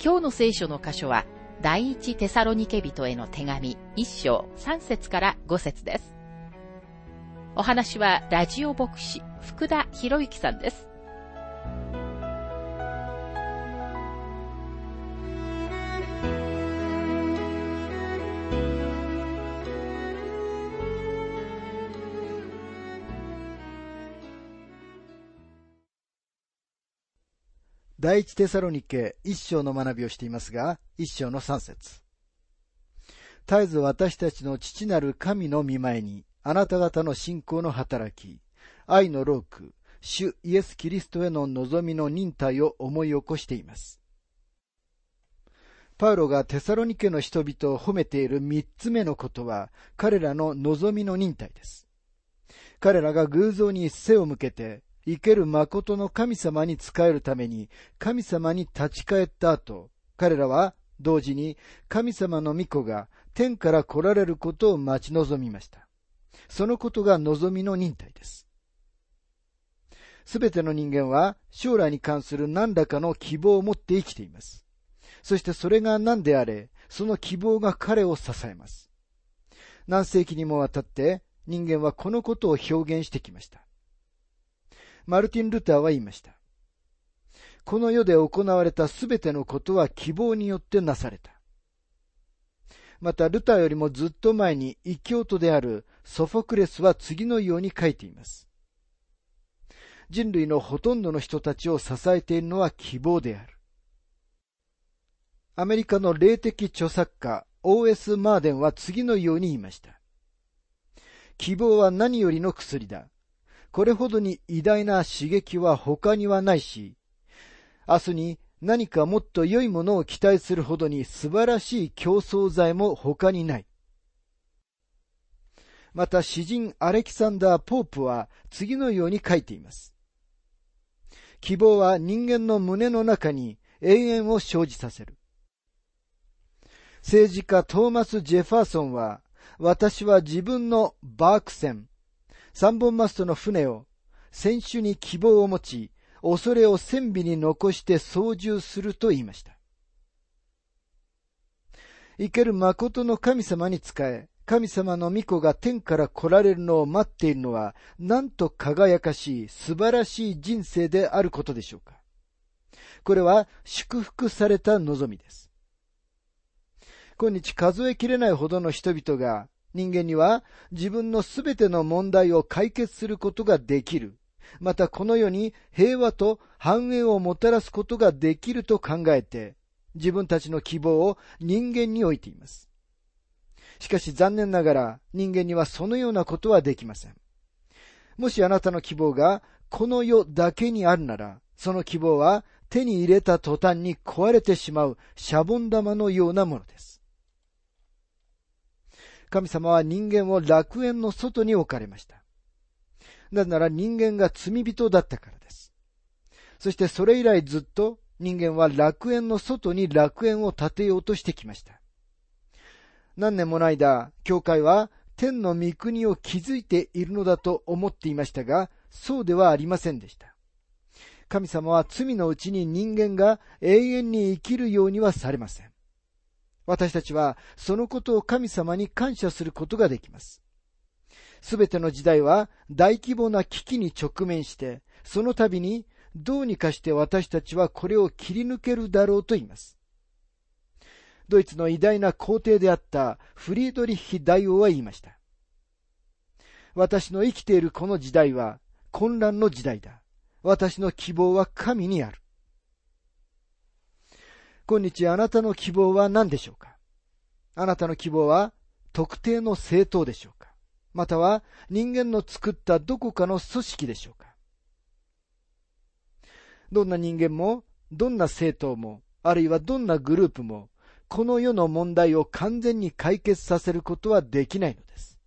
今日の聖書の箇所は、第一テサロニケ人への手紙一章三節から五節です。お話はラジオ牧師福田博之さんです。第一テサロニケ一章の学びをしていますが、一章の三節。絶えず私たちの父なる神の見前に、あなた方の信仰の働き、愛の労苦、主イエス・キリストへの望みの忍耐を思い起こしています。パウロがテサロニケの人々を褒めている三つ目のことは、彼らの望みの忍耐です。彼らが偶像に背を向けて、生ける誠の神様に仕えるために神様に立ち返った後、彼らは同時に神様の御子が天から来られることを待ち望みました。そのことが望みの忍耐です。すべての人間は将来に関する何らかの希望を持って生きています。そしてそれが何であれ、その希望が彼を支えます。何世紀にもわたって人間はこのことを表現してきました。マルティン・ルターは言いました。この世で行われたすべてのことは希望によってなされた。また、ルターよりもずっと前に異教徒であるソフォクレスは次のように書いています。人類のほとんどの人たちを支えているのは希望である。アメリカの霊的著作家 O.S. マーデンは次のように言いました。希望は何よりの薬だ。これほどに偉大な刺激は他にはないし、明日に何かもっと良いものを期待するほどに素晴らしい競争剤も他にない。また詩人アレキサンダー・ポープは次のように書いています。希望は人間の胸の中に永遠を生じさせる。政治家トーマス・ジェファーソンは、私は自分のバーク船、三本マストの船を、船首に希望を持ち、恐れを船尾に残して操縦すると言いました。生ける誠の神様に仕え、神様の御子が天から来られるのを待っているのは、なんと輝かしい、素晴らしい人生であることでしょうか。これは祝福された望みです。今日数えきれないほどの人々が人間には自分のすべての問題を解決することができる。またこの世に平和と繁栄をもたらすことができると考えて、自分たちの希望を人間に置いています。しかし残念ながら人間にはそのようなことはできません。もしあなたの希望がこの世だけにあるなら、その希望は手に入れた途端に壊れてしまうシャボン玉のようなものです。神様は人間を楽園の外に置かれました。なぜなら人間が罪人だったからです。そしてそれ以来ずっと人間は楽園の外に楽園を建てようとしてきました。何年もの間、教会は天の御国を築いているのだと思っていましたが、そうではありませんでした。神様は罪のうちに人間が永遠に生きるようにはされません。私たちはそのことを神様に感謝することができます。すべての時代は大規模な危機に直面して、その度にどうにかして私たちはこれを切り抜けるだろうと言います。ドイツの偉大な皇帝であったフリードリッヒ大王は言いました。私の生きているこの時代は混乱の時代だ。私の希望は神にある。今日あなたの希望は何でしょうかあなたの希望は特定の政党でしょうかまたは人間の作ったどこかの組織でしょうかどんな人間も、どんな政党も、あるいはどんなグループも、この世の問題を完全に解決させることはできないのです。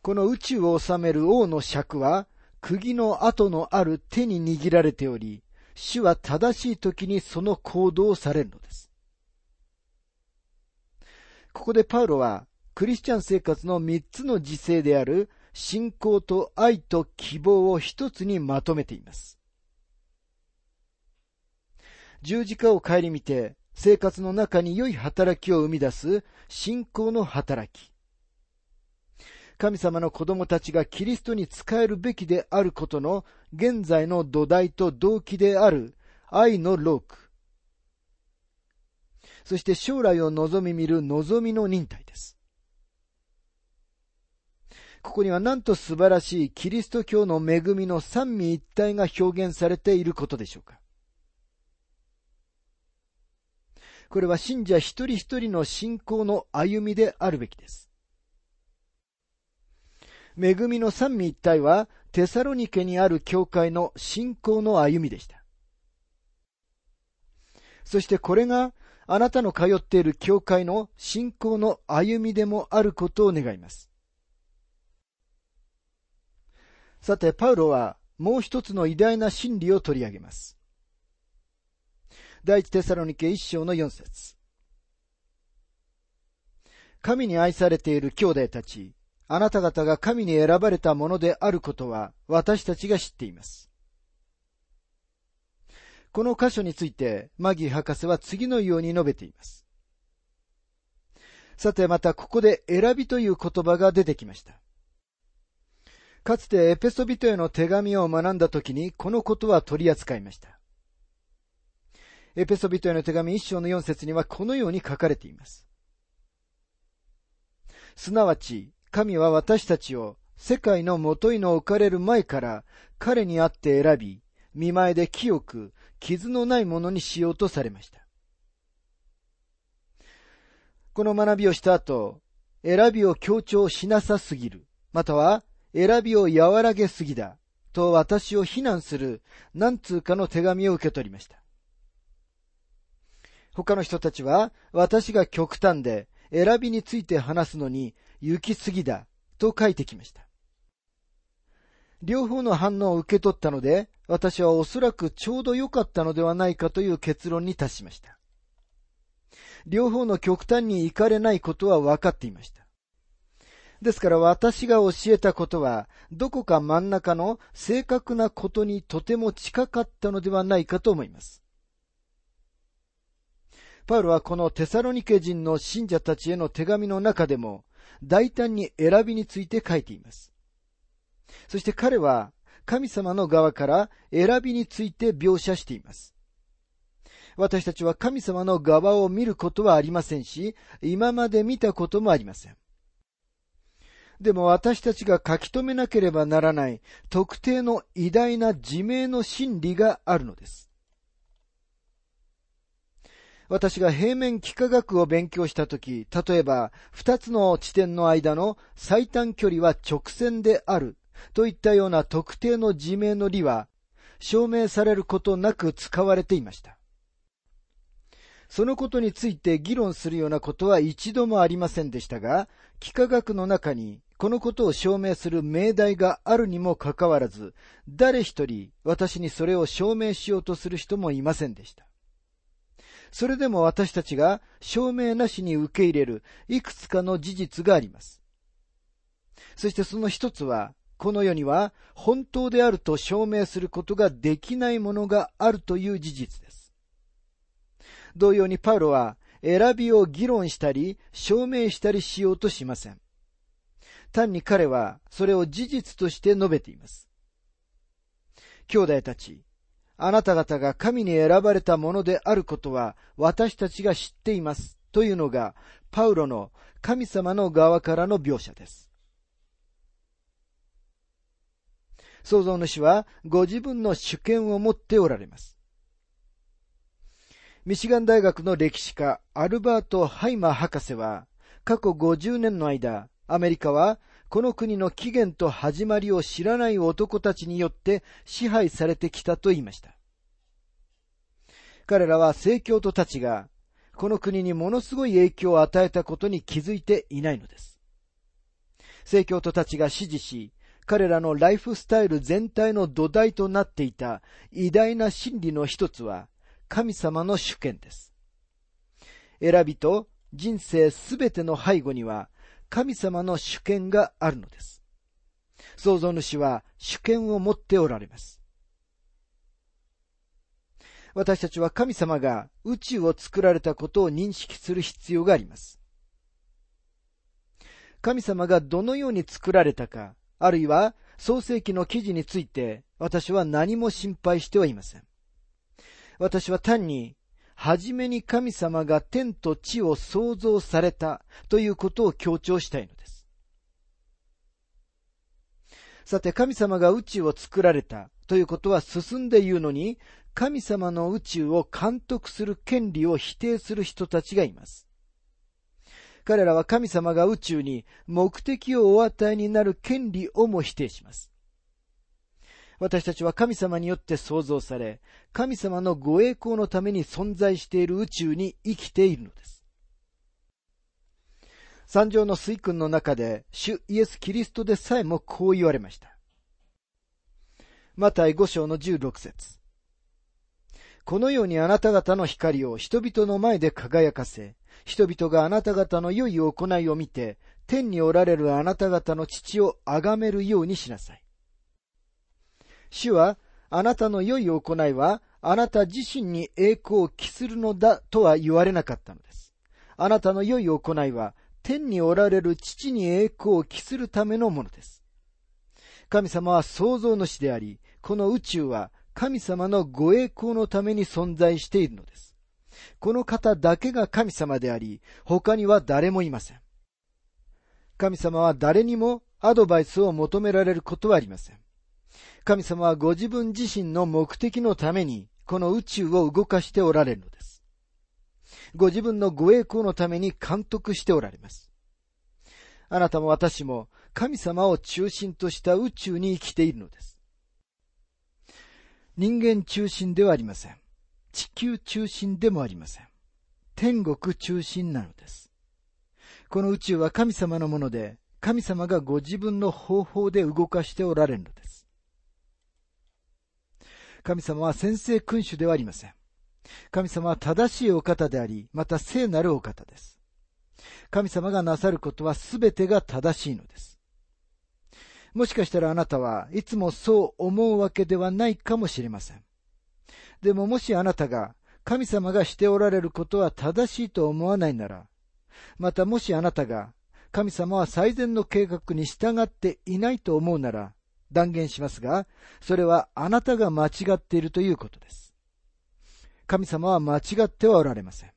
この宇宙を治める王の尺は、釘の跡のある手に握られており、主は正しい時にその行動をされるのです。ここでパウロは、クリスチャン生活の三つの時勢である信仰と愛と希望を一つにまとめています。十字架を顧みて生活の中に良い働きを生み出す信仰の働き。神様の子供たちがキリストに仕えるべきであることの現在の土台と動機である愛のローク。そして将来を望み見る望みの忍耐です。ここにはなんと素晴らしいキリスト教の恵みの三位一体が表現されていることでしょうか。これは信者一人一人の信仰の歩みであるべきです。恵みの三位一体はテサロニケにある教会の信仰の歩みでした。そしてこれがあなたの通っている教会の信仰の歩みでもあることを願います。さて、パウロはもう一つの偉大な真理を取り上げます。第一テサロニケ一章の四節神に愛されている兄弟たち、あなた方が神に選ばれたものであることは私たちが知っています。この箇所について、マギー博士は次のように述べています。さて、またここで選びという言葉が出てきました。かつてエペソビトへの手紙を学んだ時にこのことは取り扱いました。エペソビトへの手紙一章の四節にはこのように書かれています。すなわち、神は私たちを世界のもといの置かれる前から彼にあって選び、見前で清く、傷のないものにしようとされました。この学びをした後、選びを強調しなさすぎる、または選びを和らげすぎだ、と私を非難する何通かの手紙を受け取りました。他の人たちは、私が極端で選びについて話すのに行き過ぎだ、と書いてきました。両方の反応を受け取ったので、私はおそらくちょうど良かったのではないかという結論に達しました。両方の極端に行かれないことは分かっていました。ですから私が教えたことは、どこか真ん中の正確なことにとても近かったのではないかと思います。パウロはこのテサロニケ人の信者たちへの手紙の中でも、大胆に選びについて書いています。そして彼は、神様の側から選びについて描写しています。私たちは神様の側を見ることはありませんし、今まで見たこともありません。でも私たちが書き留めなければならない特定の偉大な自明の真理があるのです。私が平面幾何学を勉強したとき、例えば二つの地点の間の最短距離は直線であるといったような特定の自明の理は証明されることなく使われていました。そのことについて議論するようなことは一度もありませんでしたが、幾何学の中にこのことを証明する命題があるにもかかわらず、誰一人私にそれを証明しようとする人もいませんでした。それでも私たちが証明なしに受け入れるいくつかの事実があります。そしてその一つは、この世には本当であると証明することができないものがあるという事実です。同様にパウロは選びを議論したり証明したりしようとしません。単に彼はそれを事実として述べています。兄弟たち、あなた方が神に選ばれたものであることは私たちが知っています。というのが、パウロの神様の側からの描写です。創造主はご自分の主権を持っておられます。ミシガン大学の歴史家アルバート・ハイマー博士は過去50年の間、アメリカはこの国の起源と始まりを知らない男たちによって支配されてきたと言いました。彼らは聖教徒たちがこの国にものすごい影響を与えたことに気づいていないのです。聖教徒たちが支持し、彼らのライフスタイル全体の土台となっていた偉大な真理の一つは神様の主権です。選びと人生すべての背後には神様の主権があるのです。創造主は主権を持っておられます。私たちは神様が宇宙を作られたことを認識する必要があります。神様がどのように作られたか、あるいは創世記の記事について私は何も心配してはいません。私は単に、はじめに神様が天と地を創造されたということを強調したいのです。さて、神様が宇宙を作られたということは進んで言うのに、神様の宇宙を監督する権利を否定する人たちがいます。彼らは神様が宇宙に目的をお与えになる権利をも否定します。私たちは神様によって創造され、神様のご栄光のために存在している宇宙に生きているのです。三条の水訓の中で、主イエス・キリストでさえもこう言われました。マタイ五章の十六節このようにあなた方の光を人々の前で輝かせ、人々があなた方の良い行いを見て、天におられるあなた方の父を崇めるようにしなさい。主は、あなたの良い行いは、あなた自身に栄光を期するのだとは言われなかったのです。あなたの良い行いは、天におられる父に栄光を期するためのものです。神様は創造主であり、この宇宙は神様のご栄光のために存在しているのです。この方だけが神様であり、他には誰もいません。神様は誰にもアドバイスを求められることはありません。神様はご自分自身の目的のために、この宇宙を動かしておられるのです。ご自分のご栄光のために監督しておられます。あなたも私も神様を中心とした宇宙に生きているのです。人間中心ではありません。地球中心でもありません。天国中心なのです。この宇宙は神様のもので、神様がご自分の方法で動かしておられるのです。神様は先制君主ではありません。神様は正しいお方であり、また聖なるお方です。神様がなさることはすべてが正しいのです。もしかしたらあなたはいつもそう思うわけではないかもしれません。でももしあなたが神様がしておられることは正しいと思わないなら、またもしあなたが神様は最善の計画に従っていないと思うなら、断言しますが、それはあなたが間違っているということです。神様は間違ってはおられません。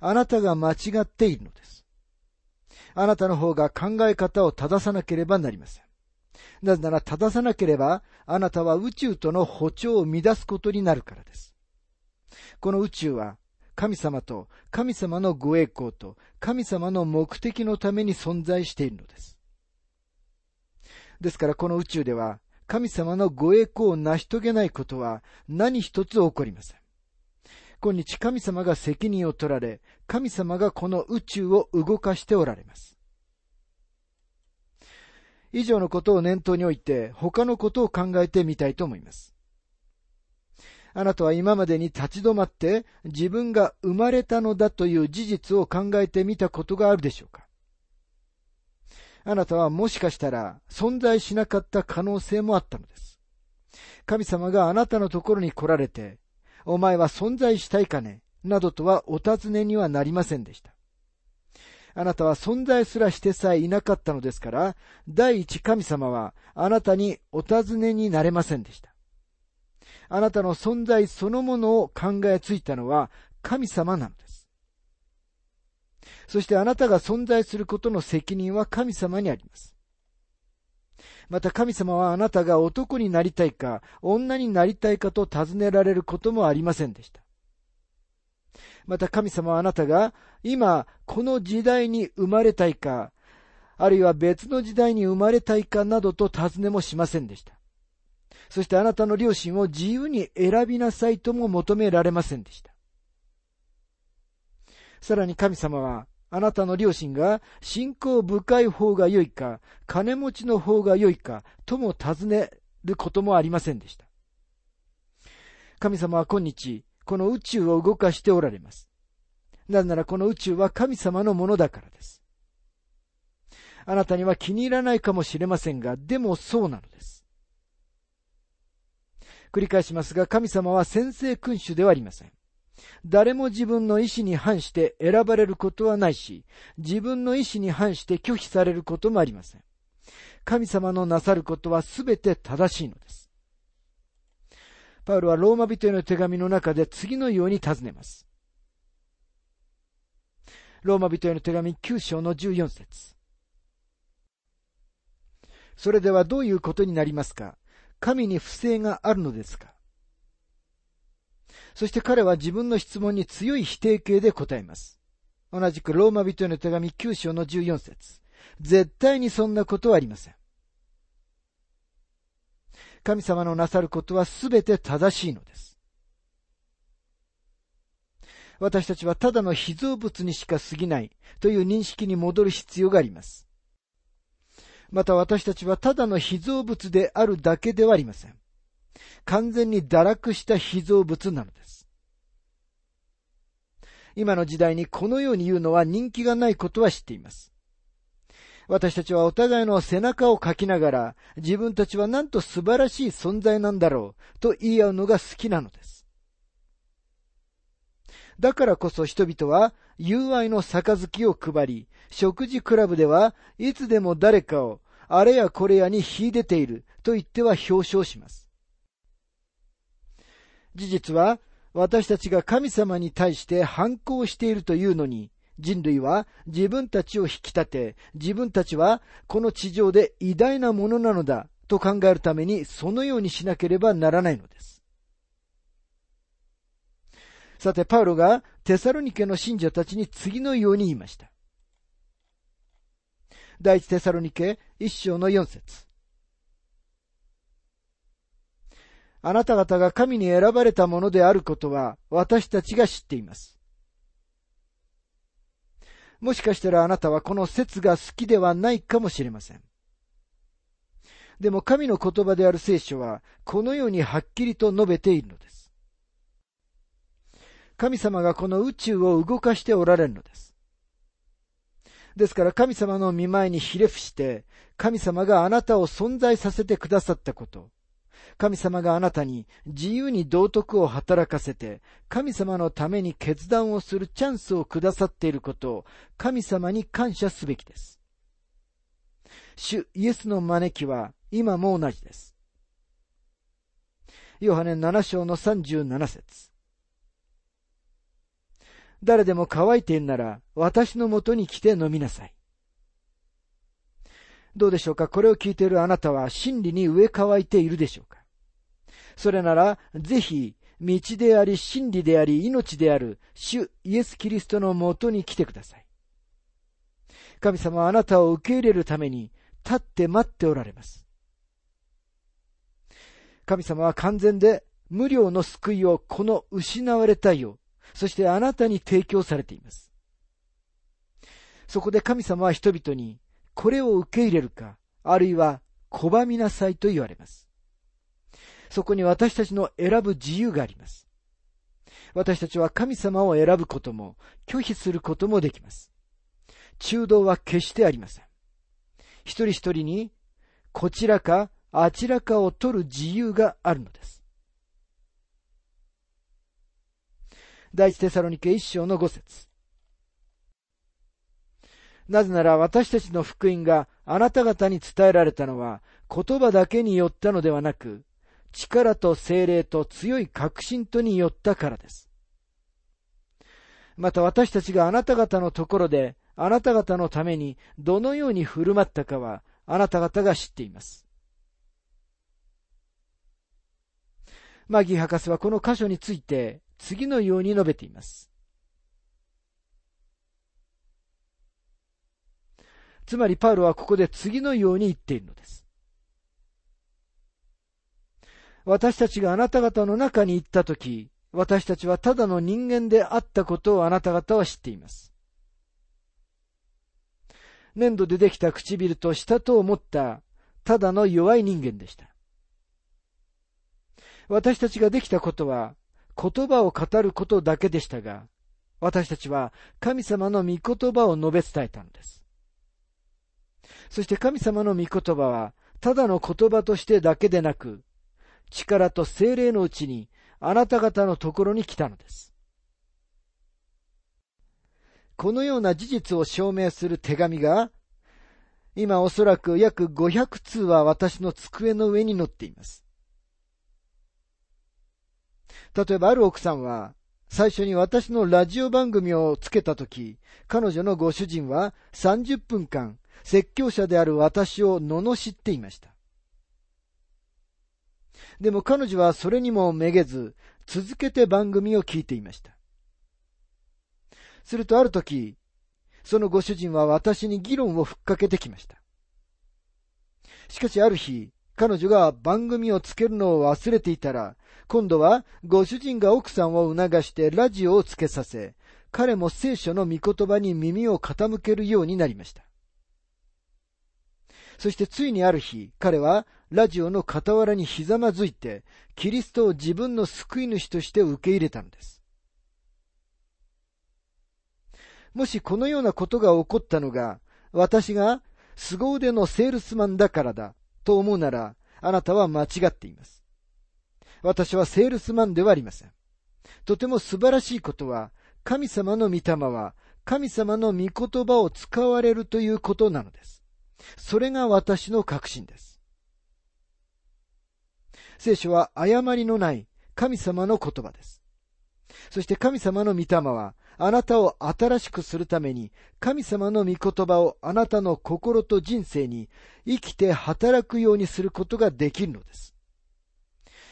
あなたが間違っているのです。あなたの方が考え方を正さなければなりません。なぜなら正さなければ、あなたは宇宙との歩調を乱すことになるからです。この宇宙は、神様と神様のご栄光と神様の目的のために存在しているのです。ですからこの宇宙では、神様のご栄光を成し遂げないことは何一つ起こりません。今日神様が責任を取られ、神様がこの宇宙を動かしておられます。以上のことを念頭において他のことを考えてみたいと思います。あなたは今までに立ち止まって自分が生まれたのだという事実を考えてみたことがあるでしょうか？あなたはもしかしたら存在しなかった可能性もあったのです。神様があなたのところに来られて、お前は存在したいかね？などとはお尋ねにはなりませんでした。あなたは存在すらしてさえいなかったのですから、第一神様はあなたにお尋ねになれませんでした。あなたの存在そのものを考えついたのは神様なのです。そしてあなたが存在することの責任は神様にあります。また神様はあなたが男になりたいか、女になりたいかと尋ねられることもありませんでした。また神様はあなたが今この時代に生まれたいか、あるいは別の時代に生まれたいかなどと尋ねもしませんでした。そしてあなたの両親を自由に選びなさいとも求められませんでした。さらに神様は、あなたの両親が信仰深い方が良いか、金持ちの方が良いか、とも尋ねることもありませんでした。神様は今日、この宇宙を動かしておられます。なぜならこの宇宙は神様のものだからです。あなたには気に入らないかもしれませんが、でもそうなのです。繰り返しますが、神様は先制君主ではありません。誰も自分の意志に反して選ばれることはないし、自分の意志に反して拒否されることもありません。神様のなさることはすべて正しいのです。パウロはローマ人への手紙の中で次のように尋ねます。ローマ人への手紙9章の14節それではどういうことになりますか？神に不正があるのですか？そして彼は自分の質問に強い否定形で答えます。同じくローマ人への手紙9章の14節絶対にそんなことはありません。神様のなさることはすべて正しいのです。私たちはただの被造物にしか過ぎないという認識に戻る必要があります。また私たちはただの被造物であるだけではありません。完全に堕落した被造物なのです。今の時代にこのように言うのは人気がないことは知っています。私たちはお互いの背中をかきながら自分たちはなんと素晴らしい存在なんだろうと言い合うのが好きなのです。だからこそ人々は友愛の杯を配り、食事クラブではいつでも誰かをあれやこれやに秀でていると言っては表彰します。事実は、私たちが神様に対して反抗しているというのに、人類は自分たちを引き立て、自分たちはこの地上で偉大なものなのだと考えるためにそのようにしなければならないのです。さて、パウロがテサロニケの信者たちに次のように言いました。第一テサロニケ一章の四節あなた方が神に選ばれたものであることは私たちが知っています。もしかしたらあなたはこの説が好きではないかもしれません。でも神の言葉である聖書はこのようにはっきりと述べているのです。神様がこの宇宙を動かしておられるのです。ですから神様の見前にひれ伏して、神様があなたを存在させてくださったこと、神様があなたに自由に道徳を働かせて、神様のために決断をするチャンスをくださっていることを神様に感謝すべきです。主イエスの招きは今も同じです。ヨハネ7章の37節誰でも乾いているなら私のもとに来て飲みなさい。どうでしょうか？これを聞いているあなたは真理に植え替えているでしょうか？それなら、ぜひ、道であり真理であり命である主イエス・キリストのもとに来てください。神様はあなたを受け入れるために立って待っておられます。神様は完全で無料の救いをこの失われたよ、そしてあなたに提供されています。そこで神様は人々にこれを受け入れるか、あるいは拒みなさいと言われます。そこに私たちの選ぶ自由があります。私たちは神様を選ぶことも、拒否することもできます。中道は決してありません。一人一人に、こちらかあちらかを取る自由があるのです。第一テサロニケ一章の五節なぜなら私たちの福音があなた方に伝えられたのは言葉だけによったのではなく、力と精霊と強い確信とによったからです。また私たちがあなた方のところであなた方のためにどのように振る舞ったかはあなた方が知っています。マギー博士はこの箇所について次のように述べています。つまりパウロはここで次のように言っているのです。私たちがあなた方の中に行ったとき、私たちはただの人間であったことをあなた方は知っています。粘土でできた唇と舌と思ったただの弱い人間でした。私たちができたことは言葉を語ることだけでしたが、私たちは神様の御言葉を述べ伝えたのです。そして神様の御言葉は、ただの言葉としてだけでなく、力と精霊のうちにあなた方のところに来たのです。このような事実を証明する手紙が、今おそらく約500通は私の机の上に載っています。例えばある奥さんは、最初に私のラジオ番組をつけたとき、彼女のご主人は30分間、説教者である私を罵っていました。でも彼女はそれにもめげず、続けて番組を聞いていました。するとある時、そのご主人は私に議論をふっかけてきました。しかしある日、彼女が番組をつけるのを忘れていたら、今度はご主人が奥さんを促してラジオをつけさせ、彼も聖書の御言葉に耳を傾けるようになりました。そしてついにある日、彼はラジオの傍らにひざまずいて、キリストを自分の救い主として受け入れたのです。もしこのようなことが起こったのが、私が凄腕のセールスマンだからだと思うなら、あなたは間違っています。私はセールスマンではありません。とても素晴らしいことは、神様の御霊は神様の御言葉を使われるということなのです。それが私の確信です。聖書は誤りのない神様の言葉です。そして神様の御霊はあなたを新しくするために神様の御言葉をあなたの心と人生に生きて働くようにすることができるのです。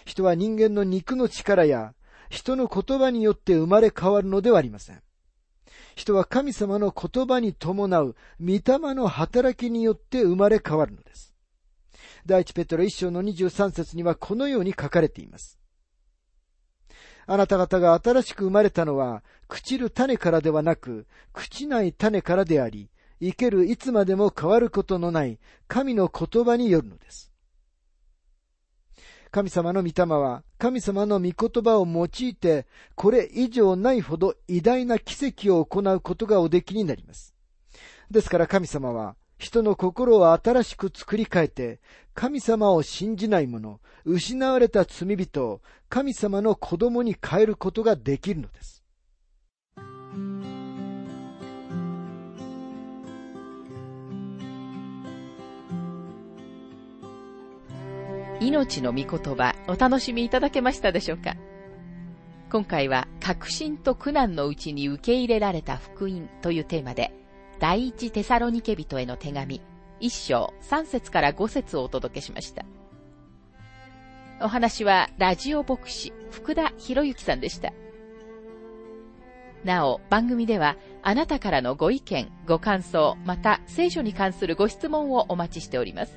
人は人間の肉の力や人の言葉によって生まれ変わるのではありません。人は神様の言葉に伴う御霊の働きによって生まれ変わるのです。第一ペトロ一章の23節にはこのように書かれています。あなた方が新しく生まれたのは、朽ちる種からではなく、朽ちない種からであり、生けるいつまでも変わることのない神の言葉によるのです。神様の御霊は神様の御言葉を用いて、これ以上ないほど偉大な奇跡を行うことがおできになります。ですから神様は、人の心を新しく作り変えて、神様を信じない者、失われた罪人を神様の子供に変えることができるのです。命の御言葉お楽しみいただけましたでしょうか？今回は確信と苦難のうちに受け入れられた福音というテーマで第一テサロニケ人への手紙一章三節から五節をお届けしました。お話はラジオ牧師福田博之さんでした。なお、番組ではあなたからのご意見、ご感想、また聖書に関するご質問をお待ちしております。